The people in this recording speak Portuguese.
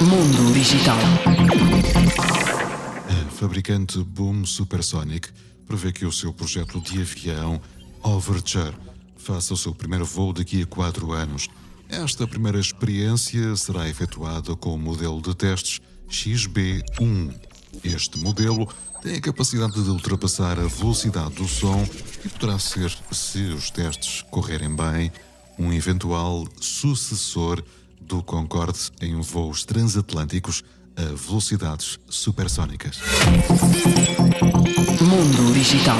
Mundo Digital. A fabricante Boom Supersonic prevê que o seu projeto de avião Overture faça o seu primeiro voo daqui a quatro anos. Esta primeira experiência será efetuada com o modelo de testes XB1. Este modelo tem a capacidade de ultrapassar a velocidade do som e poderá ser, se os testes correrem bem, um eventual sucessor do Concorde em voos transatlânticos a velocidades supersónicas. Mundo Digital.